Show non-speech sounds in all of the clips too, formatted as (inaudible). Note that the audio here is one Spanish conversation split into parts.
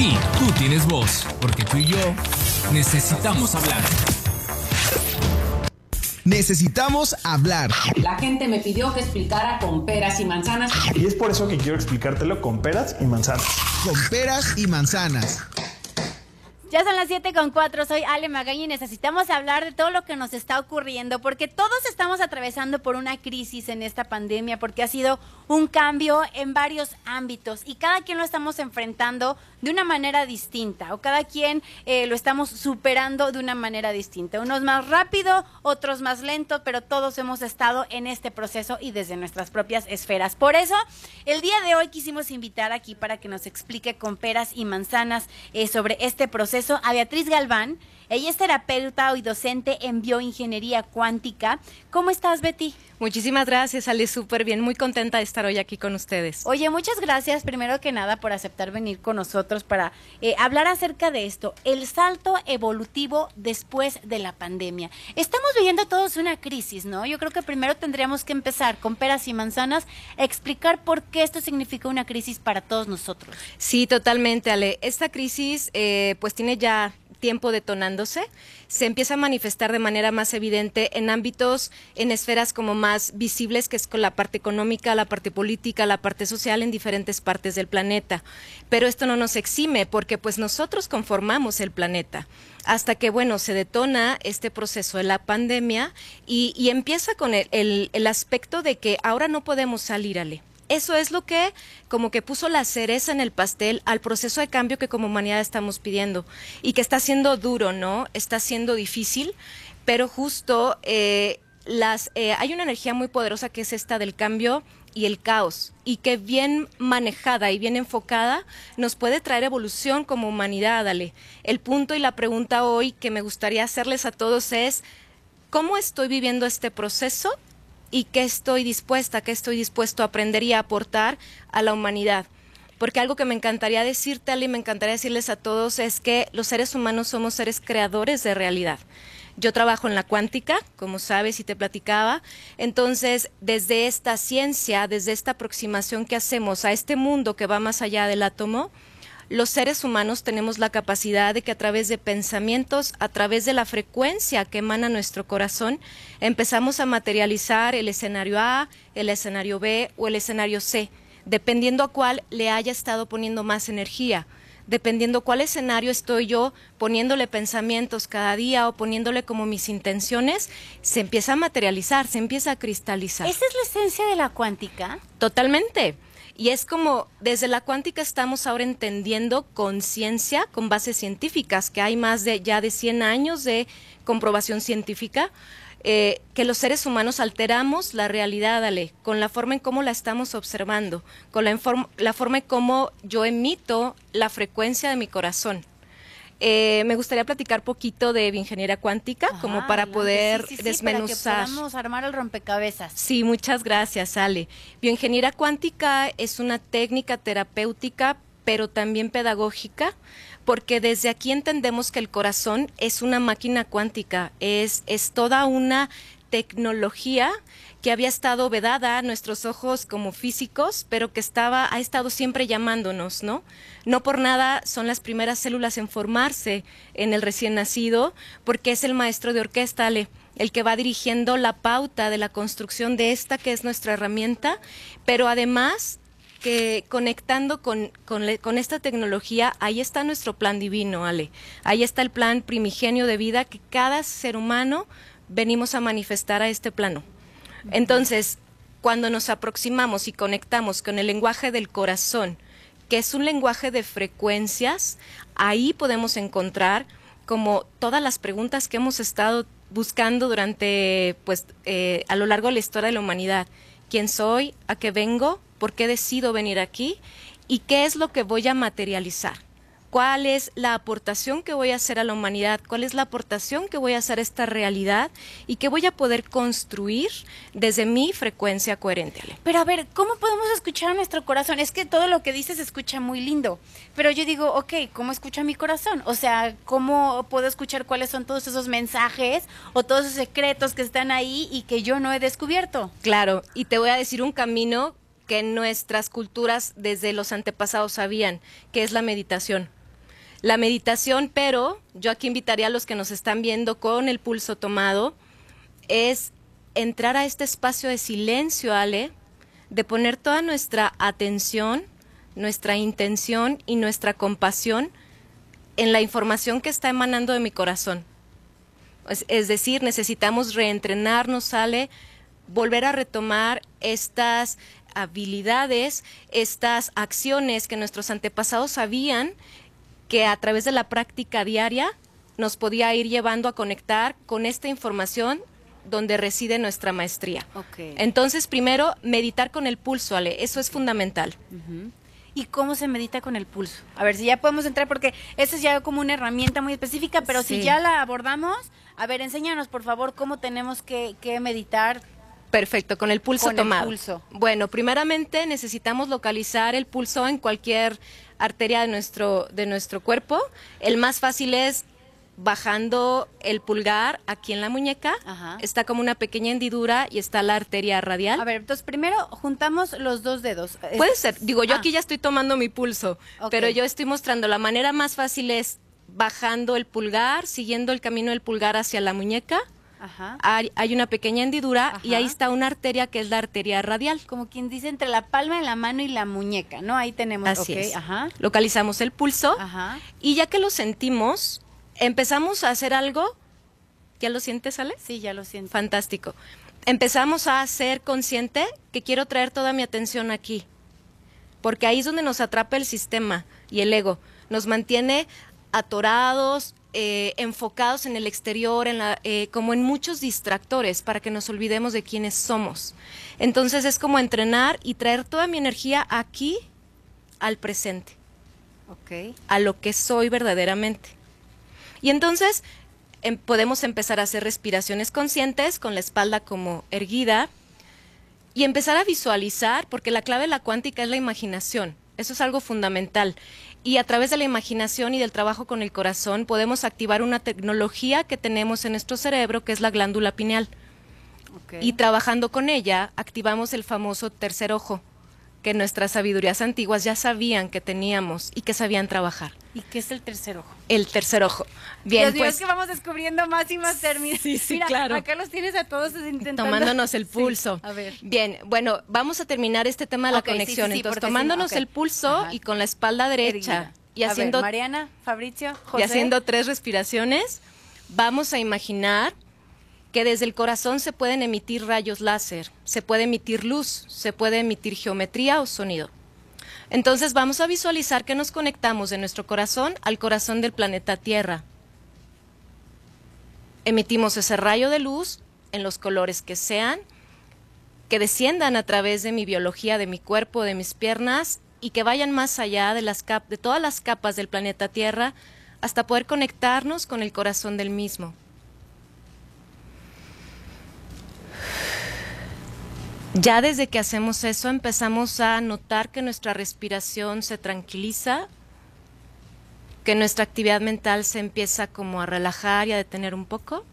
Sí, tú tienes voz, porque tú y yo necesitamos hablar. Necesitamos hablar. La gente me pidió que explicara con peras y manzanas. Y es por eso que quiero explicártelo con peras y manzanas. Con peras y manzanas. Ya son las 7 con 4, soy Ale Magaña y necesitamos hablar de todo lo que nos está ocurriendo, porque todos estamos atravesando por una crisis en esta pandemia, porque ha sido un cambio en varios ámbitos y cada quien lo estamos enfrentando de una manera distinta, o cada quien eh, lo estamos superando de una manera distinta. Unos más rápido, otros más lento, pero todos hemos estado en este proceso y desde nuestras propias esferas. Por eso, el día de hoy quisimos invitar aquí para que nos explique con peras y manzanas eh, sobre este proceso a Beatriz Galván. Ella es terapeuta y docente en bioingeniería cuántica. ¿Cómo estás, Betty? Muchísimas gracias, Ale, súper bien, muy contenta de estar hoy aquí con ustedes. Oye, muchas gracias primero que nada por aceptar venir con nosotros para eh, hablar acerca de esto, el salto evolutivo después de la pandemia. Estamos viviendo todos una crisis, ¿no? Yo creo que primero tendríamos que empezar con peras y manzanas, explicar por qué esto significa una crisis para todos nosotros. Sí, totalmente, Ale. Esta crisis eh, pues tiene ya tiempo detonándose, se empieza a manifestar de manera más evidente en ámbitos, en esferas como más visibles, que es con la parte económica, la parte política, la parte social en diferentes partes del planeta. Pero esto no nos exime porque pues nosotros conformamos el planeta hasta que, bueno, se detona este proceso de la pandemia y, empieza con el, el aspecto de que ahora no podemos salir, Ale eso es lo que como que puso la cereza en el pastel al proceso de cambio que como humanidad estamos pidiendo y que está siendo duro, ¿no? Está siendo difícil, pero justo eh, las, eh, hay una energía muy poderosa que es esta del cambio y el caos y que bien manejada y bien enfocada nos puede traer evolución como humanidad, dale. El punto y la pregunta hoy que me gustaría hacerles a todos es, ¿cómo estoy viviendo este proceso y qué estoy dispuesta, qué estoy dispuesto a aprender y a aportar a la humanidad. Porque algo que me encantaría decirte, Ali, me encantaría decirles a todos es que los seres humanos somos seres creadores de realidad. Yo trabajo en la cuántica, como sabes y te platicaba. Entonces, desde esta ciencia, desde esta aproximación que hacemos a este mundo que va más allá del átomo, los seres humanos tenemos la capacidad de que a través de pensamientos, a través de la frecuencia que emana nuestro corazón, empezamos a materializar el escenario A, el escenario B o el escenario C, dependiendo a cuál le haya estado poniendo más energía dependiendo cuál escenario estoy yo poniéndole pensamientos cada día o poniéndole como mis intenciones, se empieza a materializar, se empieza a cristalizar. ¿Esa es la esencia de la cuántica? Totalmente. Y es como desde la cuántica estamos ahora entendiendo conciencia con bases científicas, que hay más de ya de 100 años de comprobación científica, eh, que los seres humanos alteramos la realidad, Ale, con la forma en cómo la estamos observando, con la, la forma en cómo yo emito la frecuencia de mi corazón. Eh, me gustaría platicar poquito de bioingeniería cuántica, como para poder desmenuzar. Para que podamos armar el rompecabezas. Sí, muchas gracias, Ale. Bioingeniería cuántica es una técnica terapéutica, pero también pedagógica, porque desde aquí entendemos que el corazón es una máquina cuántica, es, es toda una tecnología que había estado vedada a nuestros ojos como físicos, pero que estaba, ha estado siempre llamándonos, ¿no? No por nada son las primeras células en formarse en el recién nacido, porque es el maestro de orquesta, el que va dirigiendo la pauta de la construcción de esta que es nuestra herramienta, pero además que conectando con, con, con, esta tecnología, ahí está nuestro plan divino, Ale. Ahí está el plan primigenio de vida que cada ser humano venimos a manifestar a este plano. Entonces, cuando nos aproximamos y conectamos con el lenguaje del corazón, que es un lenguaje de frecuencias, ahí podemos encontrar como todas las preguntas que hemos estado buscando durante, pues, eh, a lo largo de la historia de la humanidad. ¿Quién soy? ¿A qué vengo? ¿Por qué decido venir aquí? ¿Y qué es lo que voy a materializar? Cuál es la aportación que voy a hacer a la humanidad, cuál es la aportación que voy a hacer a esta realidad y que voy a poder construir desde mi frecuencia coherente. Pero a ver, ¿cómo podemos escuchar a nuestro corazón? Es que todo lo que dices se escucha muy lindo, pero yo digo, ok, ¿cómo escucha mi corazón? O sea, ¿cómo puedo escuchar cuáles son todos esos mensajes o todos esos secretos que están ahí y que yo no he descubierto? Claro, y te voy a decir un camino que nuestras culturas desde los antepasados sabían, que es la meditación La meditación, pero yo aquí invitaría a los que nos están viendo con el pulso tomado, es entrar a este espacio de silencio, Ale, de poner toda nuestra atención, nuestra intención y nuestra compasión en la información que está emanando de mi corazón. Es, decir, necesitamos reentrenarnos, sale, volver a retomar estas habilidades, estas acciones que nuestros antepasados sabían que a través de la práctica diaria nos podía ir llevando a conectar con esta información donde reside nuestra maestría. Entonces, primero, meditar con el pulso, Ale, eso es fundamental. ¿Y cómo se medita con el pulso? A ver si ya podemos entrar, porque eso es ya como una herramienta muy específica, pero si ya la abordamos, a ver, enséñanos por favor cómo tenemos que, que meditar. Perfecto, con el pulso Con el tomado. pulso. Bueno, primeramente necesitamos localizar el pulso en cualquier arteria de nuestro, de nuestro cuerpo. El más fácil es bajando el pulgar aquí en la muñeca. Ajá. Está como una pequeña hendidura y está la arteria radial. A ver, entonces primero juntamos los dos dedos. Puede ser, digo, yo Ah, aquí ya estoy tomando mi pulso, pero yo estoy mostrando la manera más fácil es bajando el pulgar, siguiendo el camino del pulgar hacia la muñeca. Ajá. Hay, hay una pequeña hendidura y ahí está una arteria que es la arteria radial. Como quien dice entre la palma de la mano y la muñeca, ¿no? Ahí tenemos. Así es. Ajá. Localizamos el pulso y ya que lo sentimos, empezamos a hacer algo. ¿Ya lo sientes, Ale? Sí, ya lo siento. Fantástico. Empezamos a ser consciente que quiero traer toda mi atención aquí. Porque ahí es donde nos atrapa el sistema y el ego. Nos mantiene atorados, eh, enfocados en el exterior, en la, eh, como en muchos distractores para que nos olvidemos de quiénes somos. Entonces es como entrenar y traer toda mi energía aquí al presente a lo que soy verdaderamente. Y entonces em- podemos empezar a hacer respiraciones conscientes con la espalda como erguida y empezar a visualizar, porque la clave de la cuántica es la imaginación. Eso es algo fundamental. Y a través de la imaginación y del trabajo con el corazón podemos activar una tecnología que tenemos en nuestro cerebro, que es la glándula pineal. Y trabajando con ella, activamos el famoso tercer ojo, que nuestras sabidurías antiguas ya sabían que teníamos y que sabían trabajar. ¿Y qué es el tercer ojo? El tercer ojo. Bien, Dios pues es que vamos descubriendo más y más términos. Sí, sí, Mira, claro. Acá los tienes a todos intentando. tomándonos el Sí, pulso. a ver. Bien, bueno, vamos a terminar este tema de la sí, conexión. sí, Entonces, tomándonos el pulso Ajá. y con la espalda derecha Erguida. y A ver, haciendo Mariana, Fabricio, y José. haciendo tres respiraciones, vamos a imaginar que desde el corazón se pueden emitir rayos láser, se puede emitir luz, se puede emitir geometría o sonido. Entonces vamos a visualizar que nos conectamos de nuestro corazón al corazón del planeta Tierra. Emitimos ese rayo de luz en los colores que sean, que desciendan a través de mi biología, de mi cuerpo, de mis piernas y que vayan más allá de, de todas las capas del planeta Tierra hasta poder conectarnos con el corazón del mismo. Ya desde que hacemos eso empezamos a notar que nuestra respiración se tranquiliza, que nuestra actividad mental se empieza como a relajar y a detener un poco.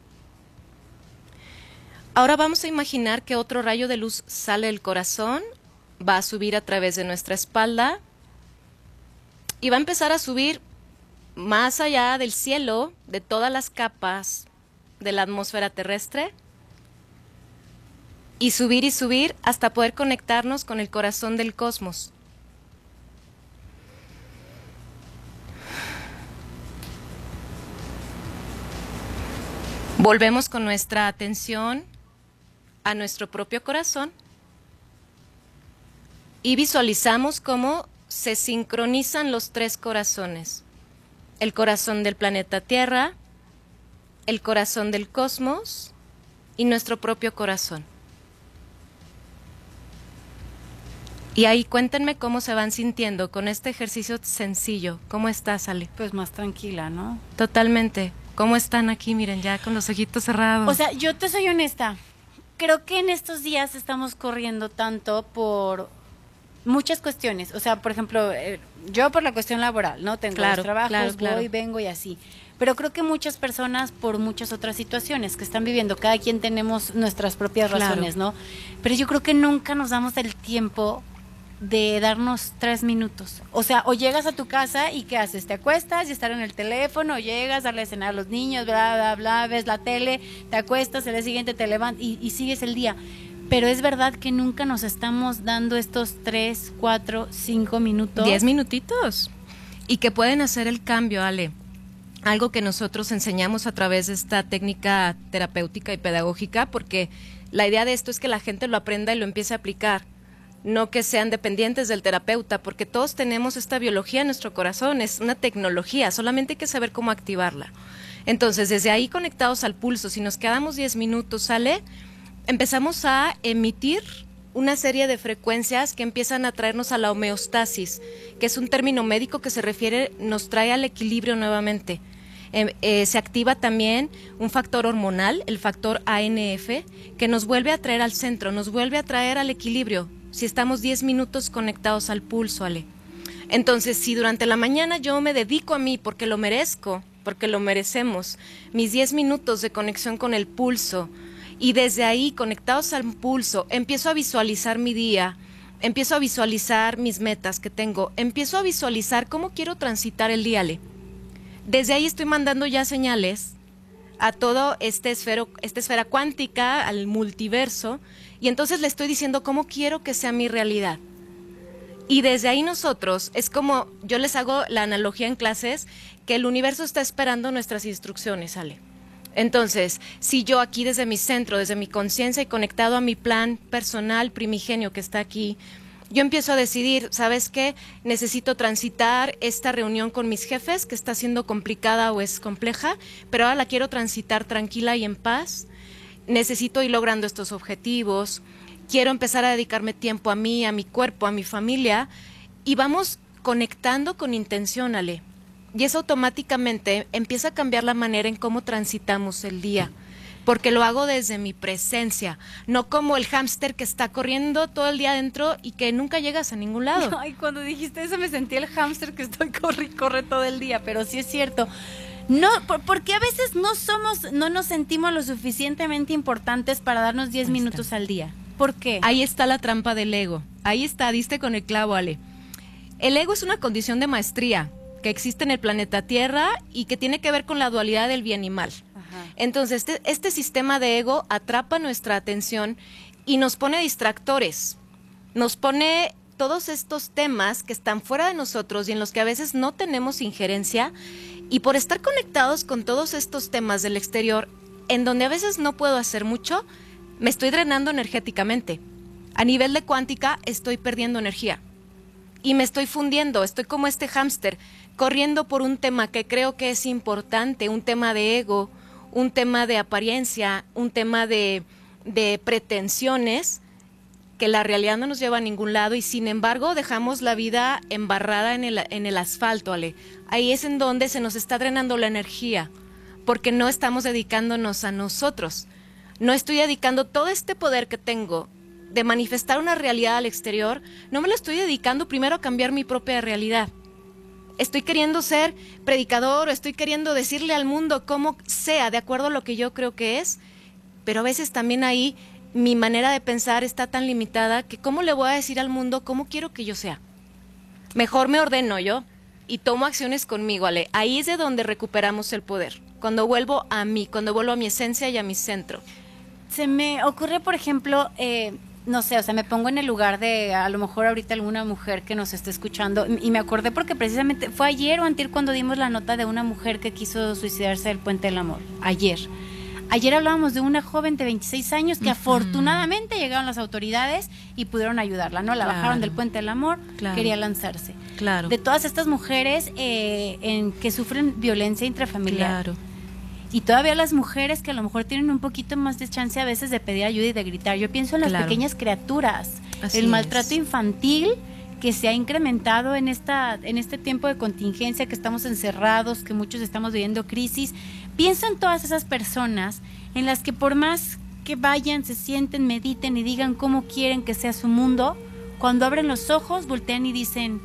Ahora vamos a imaginar que otro rayo de luz sale del corazón, va a subir a través de nuestra espalda y va a empezar a subir más allá del cielo, de todas las capas de la atmósfera terrestre, y subir y subir hasta poder conectarnos con el corazón del cosmos. Volvemos con nuestra atención a nuestro propio corazón y visualizamos cómo se sincronizan los tres corazones. El corazón del planeta Tierra, el corazón del cosmos y nuestro propio corazón. Y ahí cuéntenme cómo se van sintiendo con este ejercicio sencillo. ¿Cómo estás, Ale? Pues más tranquila, ¿no? Totalmente. ¿Cómo están aquí? Miren, ya con los ojitos cerrados. O sea, yo te soy honesta. Creo que en estos días estamos corriendo tanto por muchas cuestiones. O sea, por ejemplo, eh, yo por la cuestión laboral, ¿no? Tengo Claro, los trabajos, claro, claro. voy, vengo y así. Pero creo que muchas personas por muchas otras situaciones que están viviendo, cada quien tenemos nuestras propias Claro. razones, ¿no? Pero yo creo que nunca nos damos el tiempo de darnos tres minutos. O sea, o llegas a tu casa y ¿qué haces? Te acuestas y estar en el teléfono, o llegas, darle a cenar a los niños, bla, bla, bla, ves la tele, te acuestas, el día siguiente te levantas y, y sigues el día. Pero es verdad que nunca nos estamos dando estos tres, cuatro, cinco minutos. Diez minutitos. Y que pueden hacer el cambio, Ale. Algo que nosotros enseñamos a través de esta técnica terapéutica y pedagógica, porque la idea de esto es que la gente lo aprenda y lo empiece a aplicar no que sean dependientes del terapeuta, porque todos tenemos esta biología en nuestro corazón, es una tecnología, solamente hay que saber cómo activarla. Entonces, desde ahí conectados al pulso, si nos quedamos 10 minutos, sale, empezamos a emitir una serie de frecuencias que empiezan a traernos a la homeostasis, que es un término médico que se refiere, nos trae al equilibrio nuevamente. Eh, eh, se activa también un factor hormonal, el factor ANF, que nos vuelve a traer al centro, nos vuelve a traer al equilibrio, si estamos 10 minutos conectados al pulso, Ale. Entonces, si durante la mañana yo me dedico a mí porque lo merezco, porque lo merecemos, mis 10 minutos de conexión con el pulso, y desde ahí, conectados al pulso, empiezo a visualizar mi día, empiezo a visualizar mis metas que tengo, empiezo a visualizar cómo quiero transitar el día, Ale. Desde ahí estoy mandando ya señales a todo este esta esfera cuántica, al multiverso, y entonces le estoy diciendo cómo quiero que sea mi realidad. Y desde ahí nosotros, es como yo les hago la analogía en clases, que el universo está esperando nuestras instrucciones, Ale. Entonces, si yo aquí desde mi centro, desde mi conciencia y conectado a mi plan personal primigenio que está aquí, yo empiezo a decidir, ¿sabes qué? Necesito transitar esta reunión con mis jefes, que está siendo complicada o es compleja, pero ahora la quiero transitar tranquila y en paz. Necesito ir logrando estos objetivos. Quiero empezar a dedicarme tiempo a mí, a mi cuerpo, a mi familia. Y vamos conectando con intención, Ale. Y eso automáticamente empieza a cambiar la manera en cómo transitamos el día porque lo hago desde mi presencia, no como el hámster que está corriendo todo el día adentro y que nunca llegas a ningún lado. (laughs) Ay, cuando dijiste eso me sentí el hámster que estoy corre corre todo el día, pero sí es cierto. No, porque a veces no somos, no nos sentimos lo suficientemente importantes para darnos 10 minutos al día. ¿Por qué? Ahí está la trampa del ego. Ahí está, diste con el clavo, Ale. El ego es una condición de maestría que existe en el planeta Tierra y que tiene que ver con la dualidad del bien y mal. Entonces, este, este, sistema de ego atrapa nuestra atención y nos pone distractores, nos pone todos estos temas que están fuera de nosotros y en los que a veces no tenemos injerencia y por estar conectados con todos estos temas del exterior, en donde a veces no puedo hacer mucho, me estoy drenando energéticamente. A nivel de cuántica estoy perdiendo energía y me estoy fundiendo, estoy como este hámster corriendo por un tema que creo que es importante, un tema de ego, un tema de apariencia, un tema de, pretensiones, que la realidad no nos lleva a ningún lado y sin embargo dejamos la vida embarrada en el, en el asfalto, Ale. Ahí es en donde se nos está drenando la energía, porque no estamos dedicándonos a nosotros. No estoy dedicando todo este poder que tengo de manifestar una realidad al exterior, no me lo estoy dedicando primero a cambiar mi propia realidad estoy queriendo ser predicador o estoy queriendo decirle al mundo cómo sea, de acuerdo a lo que yo creo que es, pero a veces también ahí mi manera de pensar está tan limitada que cómo le voy a decir al mundo cómo quiero que yo sea. Mejor me ordeno yo y tomo acciones conmigo, Ale. Ahí es de donde recuperamos el poder. Cuando vuelvo a mí, cuando vuelvo a mi esencia y a mi centro. Se me ocurre, por ejemplo, eh, no sé, o sea, me pongo en el lugar de a lo mejor ahorita alguna mujer que nos esté escuchando y me acordé porque precisamente fue ayer o antier cuando dimos la nota de una mujer que quiso suicidarse del Puente del Amor. Ayer. Ayer hablábamos de una joven de 26 años que afortunadamente llegaron las autoridades y pudieron ayudarla, ¿no? La bajaron del Puente del Amor, quería lanzarse. Claro. De todas estas mujeres eh, en que sufren violencia intrafamiliar. Claro y todavía las mujeres que a lo mejor tienen un poquito más de chance a veces de pedir ayuda y de gritar. Yo pienso en las pequeñas criaturas, el maltrato infantil que se ha incrementado en esta en este tiempo de contingencia que estamos encerrados, que muchos estamos viviendo crisis. Pienso en todas esas personas en las que por más que vayan, se sienten, mediten y digan cómo quieren que sea su mundo, cuando abren los ojos, voltean y dicen,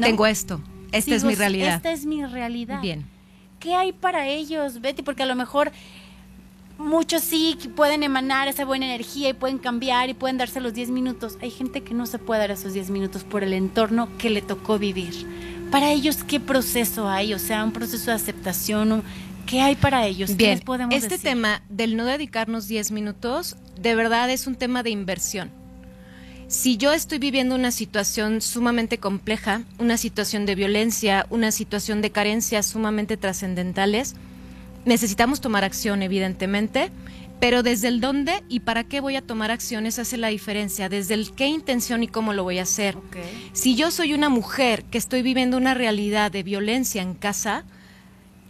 tengo esto, esta es mi realidad. Esta es mi realidad. Bien. ¿qué hay para ellos, Betty? Porque a lo mejor muchos sí pueden emanar esa buena energía y pueden cambiar y pueden darse los 10 minutos. Hay gente que no se puede dar esos 10 minutos por el entorno que le tocó vivir. Para ellos, ¿qué proceso hay? O sea, un proceso de aceptación. ¿Qué hay para ellos? ¿Qué Bien, les podemos este decir? tema del no dedicarnos 10 minutos, de verdad es un tema de inversión. Si yo estoy viviendo una situación sumamente compleja, una situación de violencia, una situación de carencias sumamente trascendentales, necesitamos tomar acción, evidentemente, pero desde el dónde y para qué voy a tomar acciones hace la diferencia, desde el qué intención y cómo lo voy a hacer. Si yo soy una mujer que estoy viviendo una realidad de violencia en casa,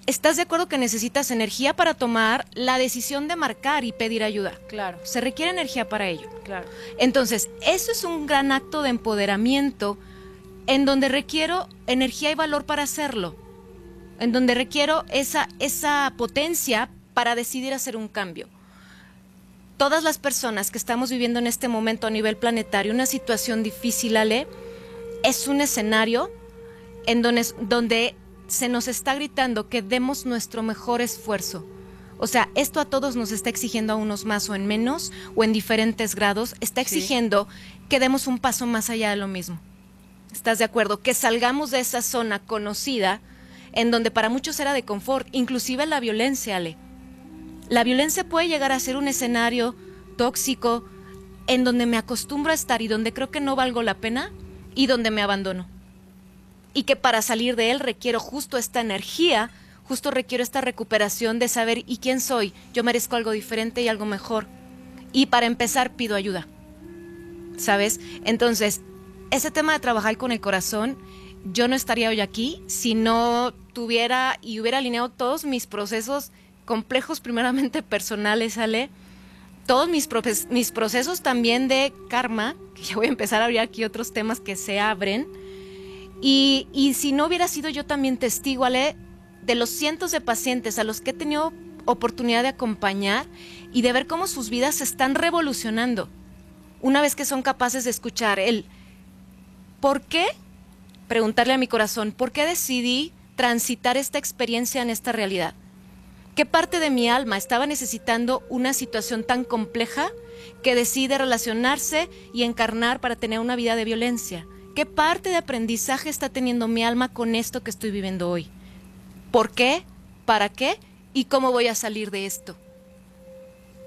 ¿estás de acuerdo que necesitas energía para tomar la decisión de marcar y pedir ayuda? Claro, Se requiere energía para ello. claro. Entonces, eso es un gran acto de empoderamiento en donde requiero energía y valor para hacerlo, en donde requiero esa, esa potencia para decidir hacer un cambio. Todas las personas que estamos viviendo en este momento a nivel planetario una situación difícil, Ale, es un escenario en donde, donde se nos está gritando que demos nuestro mejor esfuerzo. O sea, esto a todos nos está exigiendo a unos más o en menos o en diferentes grados, está exigiendo que demos un paso más allá de lo mismo. ¿Estás de acuerdo? Que salgamos de esa zona conocida en donde para muchos era de confort, inclusive la violencia, Ale. La violencia puede llegar a ser un escenario tóxico en donde me acostumbro a estar y donde creo que no valgo la pena y donde me abandono. Y que para salir de él requiero justo esta energía, justo requiero esta recuperación de saber ¿y quién soy? Yo merezco algo diferente y algo mejor. Y para empezar pido ayuda. ¿Sabes? Entonces, ese tema de trabajar con el corazón, yo no estaría hoy aquí si no tuviera y hubiera alineado todos mis procesos complejos, primeramente (laughs) personales, Ale, todos mis, mis procesos también de karma, que ya voy a empezar a abrir aquí otros temas que se abren, y, si no hubiera sido yo también testigo, Ale, de los cientos de pacientes a los que he tenido oportunidad de acompañar y de ver cómo sus vidas se están revolucionando, una vez que son capaces de escuchar el ¿por qué? Preguntarle a mi corazón, ¿por qué decidí transitar esta experiencia en esta realidad? ¿Qué parte de mi alma estaba necesitando una situación tan compleja que decide relacionarse y encarnar para tener una vida de violencia? ¿Qué parte de aprendizaje está teniendo mi alma con esto que estoy viviendo hoy? ¿Por qué? ¿Para qué? ¿Y cómo voy a salir de esto?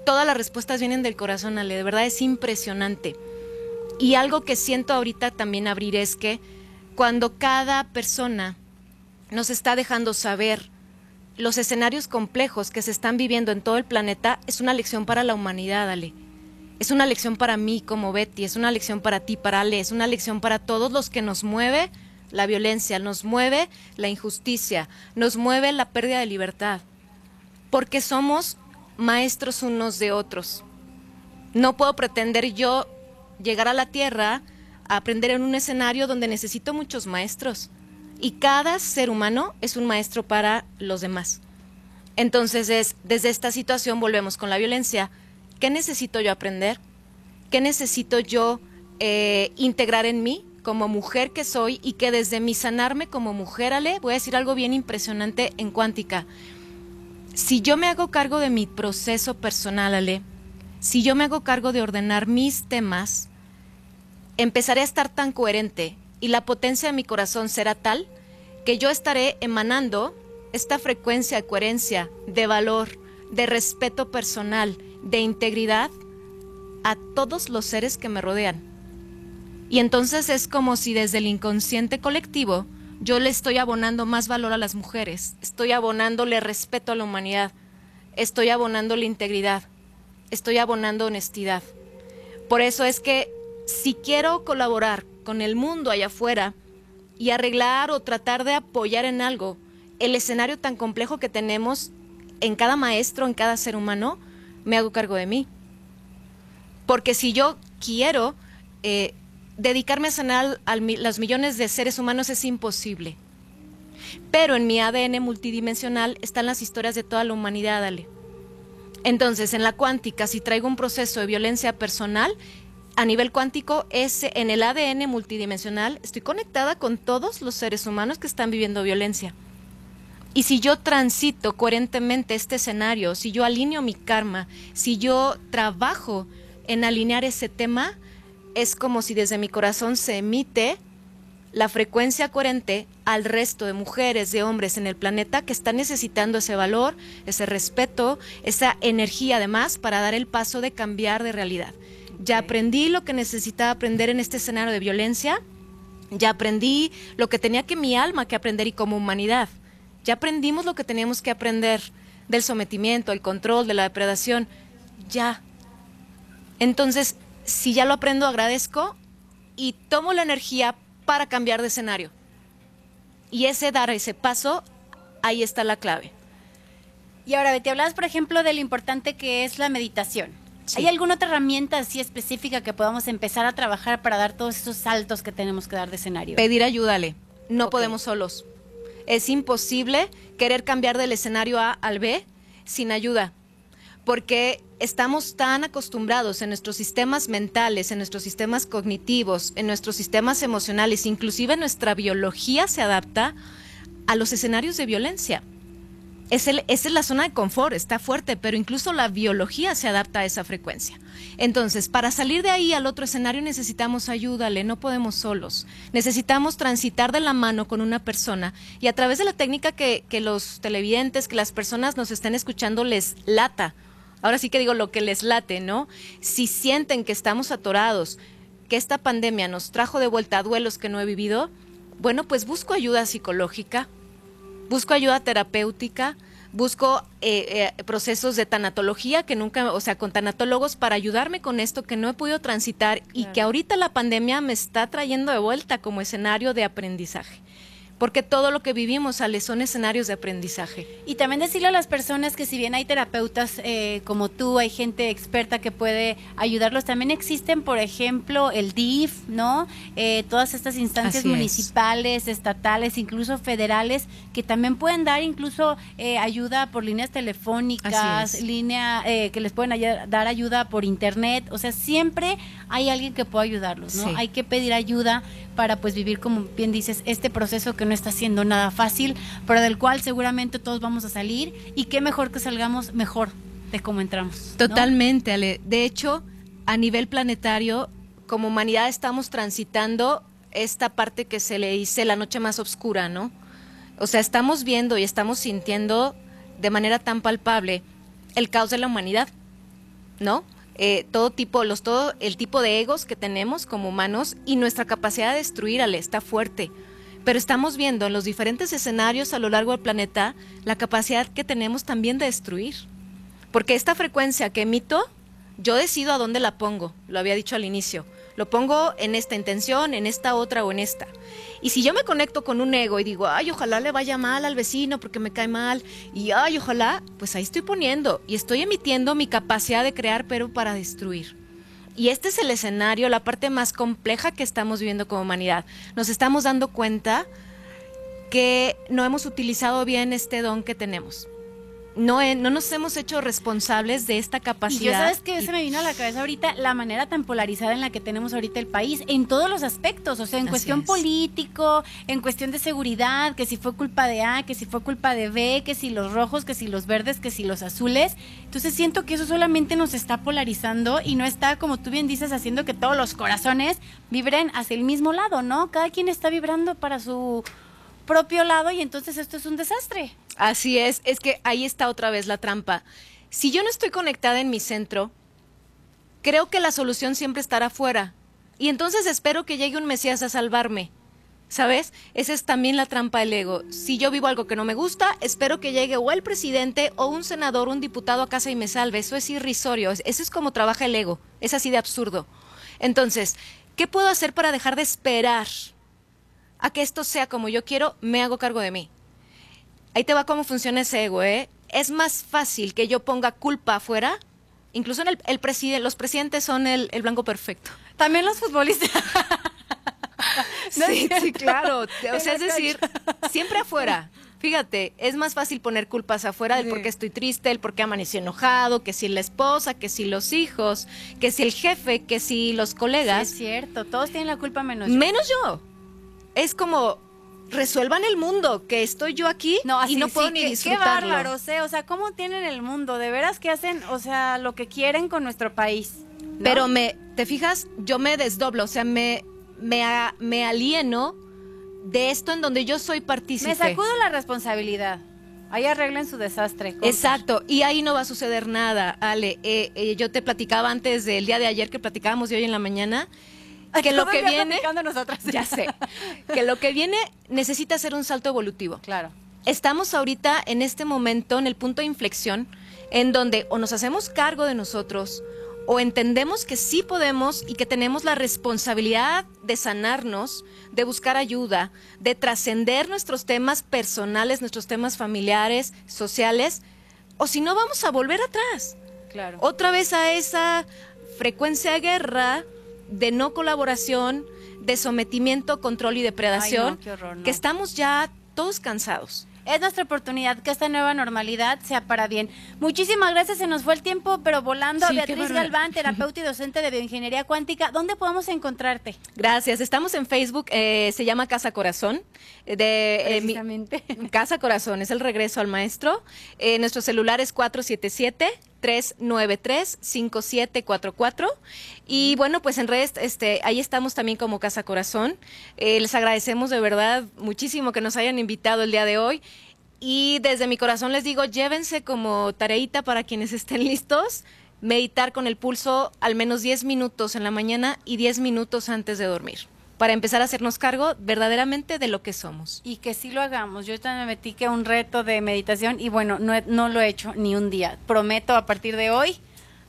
Todas las respuestas vienen del corazón, Ale, de verdad es impresionante. Y algo que siento ahorita también abrir es que cuando cada persona nos está dejando saber los escenarios complejos que se están viviendo en todo el planeta, es una lección para la humanidad, Ale. Es una lección para mí como Betty, es una lección para ti, para Ale, es una lección para todos los que nos mueve la violencia, nos mueve la injusticia, nos mueve la pérdida de libertad, porque somos maestros unos de otros. No puedo pretender yo llegar a la Tierra a aprender en un escenario donde necesito muchos maestros. Y cada ser humano es un maestro para los demás. Entonces es, desde esta situación volvemos con la violencia. ¿Qué necesito yo aprender? ¿Qué necesito yo eh, integrar en mí como mujer que soy y que desde mi sanarme como mujer, Ale, voy a decir algo bien impresionante en cuántica. Si yo me hago cargo de mi proceso personal, Ale, si yo me hago cargo de ordenar mis temas, empezaré a estar tan coherente y la potencia de mi corazón será tal que yo estaré emanando esta frecuencia de coherencia, de valor, de respeto personal, de integridad a todos los seres que me rodean. Y entonces es como si desde el inconsciente colectivo yo le estoy abonando más valor a las mujeres, estoy abonándole respeto a la humanidad, estoy abonándole integridad, estoy abonando honestidad. Por eso es que si quiero colaborar con el mundo allá afuera y arreglar o tratar de apoyar en algo el escenario tan complejo que tenemos en cada maestro, en cada ser humano, me hago cargo de mí. Porque si yo quiero eh, dedicarme a sanar a los millones de seres humanos es imposible. Pero en mi ADN multidimensional están las historias de toda la humanidad, Ale. Entonces, en la cuántica, si traigo un proceso de violencia personal, a nivel cuántico, es en el ADN multidimensional, estoy conectada con todos los seres humanos que están viviendo violencia. Y si yo transito coherentemente este escenario, si yo alineo mi karma, si yo trabajo en alinear ese tema, es como si desde mi corazón se emite la frecuencia coherente al resto de mujeres, de hombres en el planeta que están necesitando ese valor, ese respeto, esa energía además para dar el paso de cambiar de realidad. Ya aprendí lo que necesitaba aprender en este escenario de violencia, ya aprendí lo que tenía que mi alma que aprender y como humanidad. Ya aprendimos lo que teníamos que aprender del sometimiento, el control, de la depredación. Ya. Entonces, si ya lo aprendo, agradezco y tomo la energía para cambiar de escenario. Y ese dar ese paso, ahí está la clave. Y ahora, te hablabas, por ejemplo, de lo importante que es la meditación. ¿Hay alguna otra herramienta así específica que podamos empezar a trabajar para dar todos esos saltos que tenemos que dar de escenario? Pedir ayúdale. No podemos solos. Es imposible querer cambiar del escenario A al B sin ayuda, porque estamos tan acostumbrados en nuestros sistemas mentales, en nuestros sistemas cognitivos, en nuestros sistemas emocionales, inclusive nuestra biología se adapta a los escenarios de violencia. Es esa es la zona de confort, está fuerte, pero incluso la biología se adapta a esa frecuencia. Entonces, para salir de ahí al otro escenario necesitamos ayúdale, no podemos solos. Necesitamos transitar de la mano con una persona y a través de la técnica que, que los televidentes, que las personas nos estén escuchando les lata. Ahora sí que digo lo que les late, ¿no? Si sienten que estamos atorados, que esta pandemia nos trajo de vuelta a duelos que no he vivido, bueno, pues busco ayuda psicológica, busco ayuda terapéutica, busco eh, eh, procesos de tanatología que nunca, o sea, con tanatólogos para ayudarme con esto que no he podido transitar y que ahorita la pandemia me está trayendo de vuelta como escenario de aprendizaje porque todo lo que vivimos, Ale, son escenarios de aprendizaje. Y también decirle a las personas que si bien hay terapeutas eh, como tú, hay gente experta que puede ayudarlos, también existen, por ejemplo, el DIF, ¿no? Eh, todas estas instancias municipales, estatales, incluso federales, que también pueden dar incluso eh, ayuda por líneas telefónicas, línea que les pueden dar ayuda por internet, o sea, siempre hay alguien que pueda ayudarlos, ¿no? Hay que pedir ayuda para pues vivir, como bien dices, este proceso que no está siendo nada fácil, pero del cual seguramente todos vamos a salir y qué mejor que salgamos mejor de cómo entramos. Totalmente, Ale. De hecho, a nivel planetario, como humanidad estamos transitando esta parte que se le dice la noche más oscura, ¿no? O sea, estamos viendo y estamos sintiendo de manera tan palpable el caos de la humanidad, ¿no? Eh, todo tipo, los, todo el tipo de egos que tenemos como humanos y nuestra capacidad de destruir, Ale, está fuerte. Pero estamos viendo en los diferentes escenarios a lo largo del planeta la capacidad que tenemos también de destruir. Porque esta frecuencia que emito, yo decido a dónde la pongo, lo había dicho al inicio. Lo pongo en esta intención, en esta otra o en esta. Y si yo me conecto con un ego y digo, ay, ojalá le vaya mal al vecino porque me cae mal, y ay, ojalá, pues ahí estoy poniendo y estoy emitiendo mi capacidad de crear, pero para destruir. Y este es el escenario, la parte más compleja que estamos viviendo como humanidad. Nos estamos dando cuenta que no hemos utilizado bien este don que tenemos no, no nos hemos hecho responsables de esta capacidad. Y ya sabes que se me vino a la cabeza ahorita la manera tan polarizada en la que tenemos ahorita el país, en todos los aspectos, o sea, en cuestión político, en cuestión de seguridad, que si fue culpa de A, que si fue culpa de B, que si los rojos, que si los verdes, que si los azules. Entonces siento que eso solamente nos está polarizando y no está, como tú bien dices, haciendo que todos los corazones vibren hacia el mismo lado, ¿no? Cada quien está vibrando para su propio lado y entonces esto es un desastre. Así es, es que ahí está otra vez la trampa. Si yo no estoy conectada en mi centro, creo que la solución siempre estará afuera. Y entonces espero que llegue un Mesías a salvarme. ¿Sabes? Esa es también la trampa del ego. Si yo vivo algo que no me gusta, espero que llegue o el presidente o un senador, un diputado a casa y me salve. Eso es irrisorio. Eso es como trabaja el ego. Es así de absurdo. Entonces, ¿qué puedo hacer para dejar de esperar a que esto sea como yo quiero? Me hago cargo de mí. Ahí te va cómo funciona ese ego, ¿eh? Es más fácil que yo ponga culpa afuera. Incluso en el, el los presidentes son el, el blanco perfecto. También los futbolistas. (laughs) sí, sí, claro. O sea, es decir, (laughs) siempre afuera. Fíjate, es más fácil poner culpas afuera del por qué estoy triste, el por qué amanecí enojado, que si la esposa, que si los hijos, que si el jefe, que si los colegas. es cierto, todos tienen la culpa menos yo. Menos yo. Es como, resuelvan el mundo, que estoy yo aquí y así no puedo sí, ni qué- Qué disfrutarlo. bárbaros, ¿eh? O sea, ¿cómo tienen el mundo? De veras que hacen, o sea, lo que quieren con nuestro país. ¿no? Pero me, te fijas, yo me desdoblo, o sea, me, me, me alieno de esto en donde yo soy partícipe. me sacudo la responsabilidad. Ahí arreglen su desastre. Exacto, y ahí no va a suceder nada, Ale. Eh, eh, yo te platicaba antes del día de ayer que platicábamos de hoy en la mañana, que lo que viene, nosotras. ya sé, que lo que viene necesita ser un salto evolutivo. Claro. Estamos ahorita en este momento, en el punto de inflexión, en donde o nos hacemos cargo de nosotros o entendemos que sí podemos y que tenemos la responsabilidad de sanarnos, de buscar ayuda, de trascender nuestros temas personales, nuestros temas familiares, sociales, o si no vamos a volver atrás Claro. otra vez a esa frecuencia de guerra, de no colaboración, de sometimiento, control y depredación, Ay, no, qué horror, no. que estamos ya todos cansados. Es nuestra oportunidad que esta nueva normalidad sea para bien. Muchísimas gracias, se nos fue el tiempo, pero volando. Sí, Beatriz. Galván, terapeuta y docente de bioingeniería cuántica, ¿dónde podemos encontrarte? Gracias. Estamos en Facebook, eh, se llama Casa Corazón. eh, De, eh, mi-. Casa Corazón, es el regreso al maestro. Eh, nuestro celular es 477-393-5744. Y bueno, pues en redes, este, ahí estamos también como Casa Corazón. Eh, les agradecemos de verdad muchísimo que nos hayan invitado el día de hoy. Y desde mi corazón les digo, llévense como tareita para quienes estén listos, meditar con el pulso al menos 10 minutos en la mañana y 10 minutos antes de dormir, para empezar a hacernos cargo verdaderamente de lo que somos. Y que sí lo hagamos. Yo también me metí que un reto de meditación y bueno, no, no lo he hecho ni un día. Prometo a partir de hoy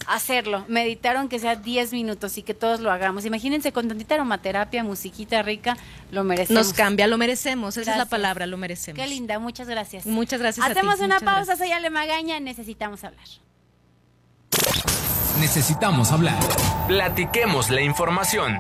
hacerlo, meditar aunque sea 10 minutos y que todos lo hagamos. Imagínense con tantita aromaterapia, musiquita rica, lo merecemos. Nos cambia, lo merecemos, esa es la palabra, lo merecemos. Qué linda, muchas gracias. Muchas gracias a ti, Hacemos una muchas pausa, gracias. soy Ale Magaña, necesitamos hablar. Necesitamos hablar. Platiquemos la información.